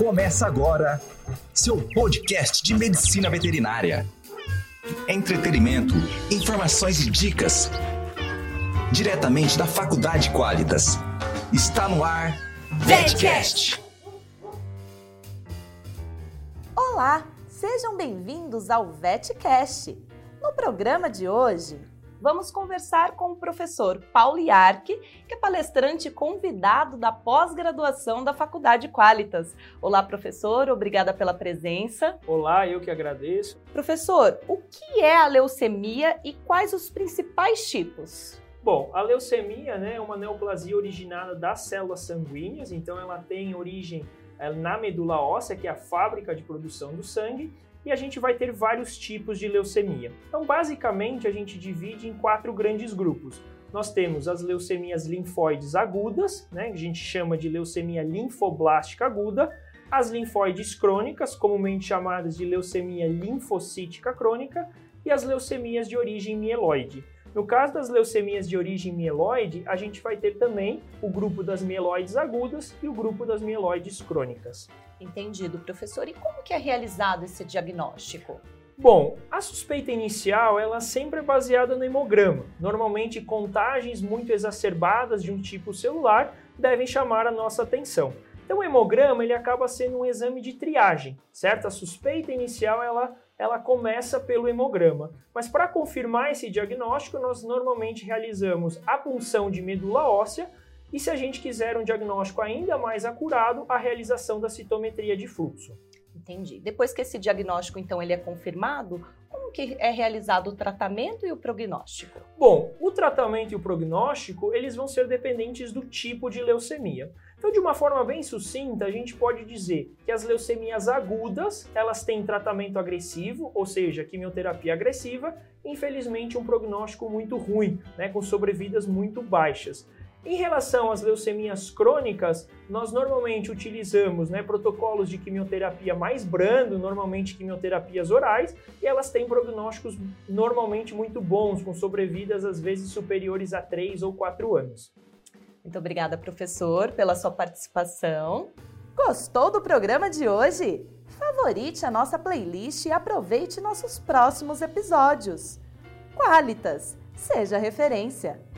Começa agora seu podcast de medicina veterinária. Entretenimento, informações e dicas. Diretamente da Faculdade Qualitas. Está no ar VetCast. Olá, sejam bem-vindos ao VetCast. No programa de hoje, vamos conversar com o professor Paulo Iarque, que é palestrante convidado da pós-graduação da Faculdade Qualitas. Olá, professor, obrigada pela presença. Olá, eu que agradeço. Professor, o que é a leucemia e quais os principais tipos? Bom, a leucemia né, é uma neoplasia originada das células sanguíneas, então ela tem origem eh, na medula óssea, que é a fábrica de produção do sangue, e a gente vai ter vários tipos de leucemia. Então, basicamente, a gente divide em quatro grandes grupos. Nós temos as leucemias linfóides agudas, né, que a gente chama de leucemia linfoblástica aguda, as linfóides crônicas, comumente chamadas de leucemia linfocítica crônica, e as leucemias de origem mieloide. No caso das leucemias de origem mieloide, a gente vai ter também o grupo das mieloides agudas e o grupo das mieloides crônicas. Entendido, professor. E como que é realizado esse diagnóstico? Bom, a suspeita inicial ela sempre é baseada no hemograma. Normalmente, contagens muito exacerbadas de um tipo celular devem chamar a nossa atenção. Então, o hemograma ele acaba sendo um exame de triagem, certo? A suspeita inicial ela ela começa pelo hemograma. Mas para confirmar esse diagnóstico, nós normalmente realizamos a punção de medula óssea e, se a gente quiser um diagnóstico ainda mais acurado, a realização da citometria de fluxo. Entendi. Depois que esse diagnóstico, então, ele é confirmado, que é realizado o tratamento e o prognóstico? Bom, o tratamento e o prognóstico, eles vão ser dependentes do tipo de leucemia. Então, de uma forma bem sucinta, a gente pode dizer que as leucemias agudas, elas têm tratamento agressivo, ou seja, quimioterapia agressiva, infelizmente um prognóstico muito ruim, né, com sobrevidas muito baixas. Em relação às leucemias crônicas, nós normalmente utilizamos né, protocolos de quimioterapia mais brando, normalmente quimioterapias orais, e elas têm prognósticos normalmente muito bons, com sobrevidas às vezes superiores a 3 ou 4 anos. Muito obrigada, professor, pela sua participação. Gostou do programa de hoje? Favorite a nossa playlist e aproveite nossos próximos episódios. Qualitas, seja referência.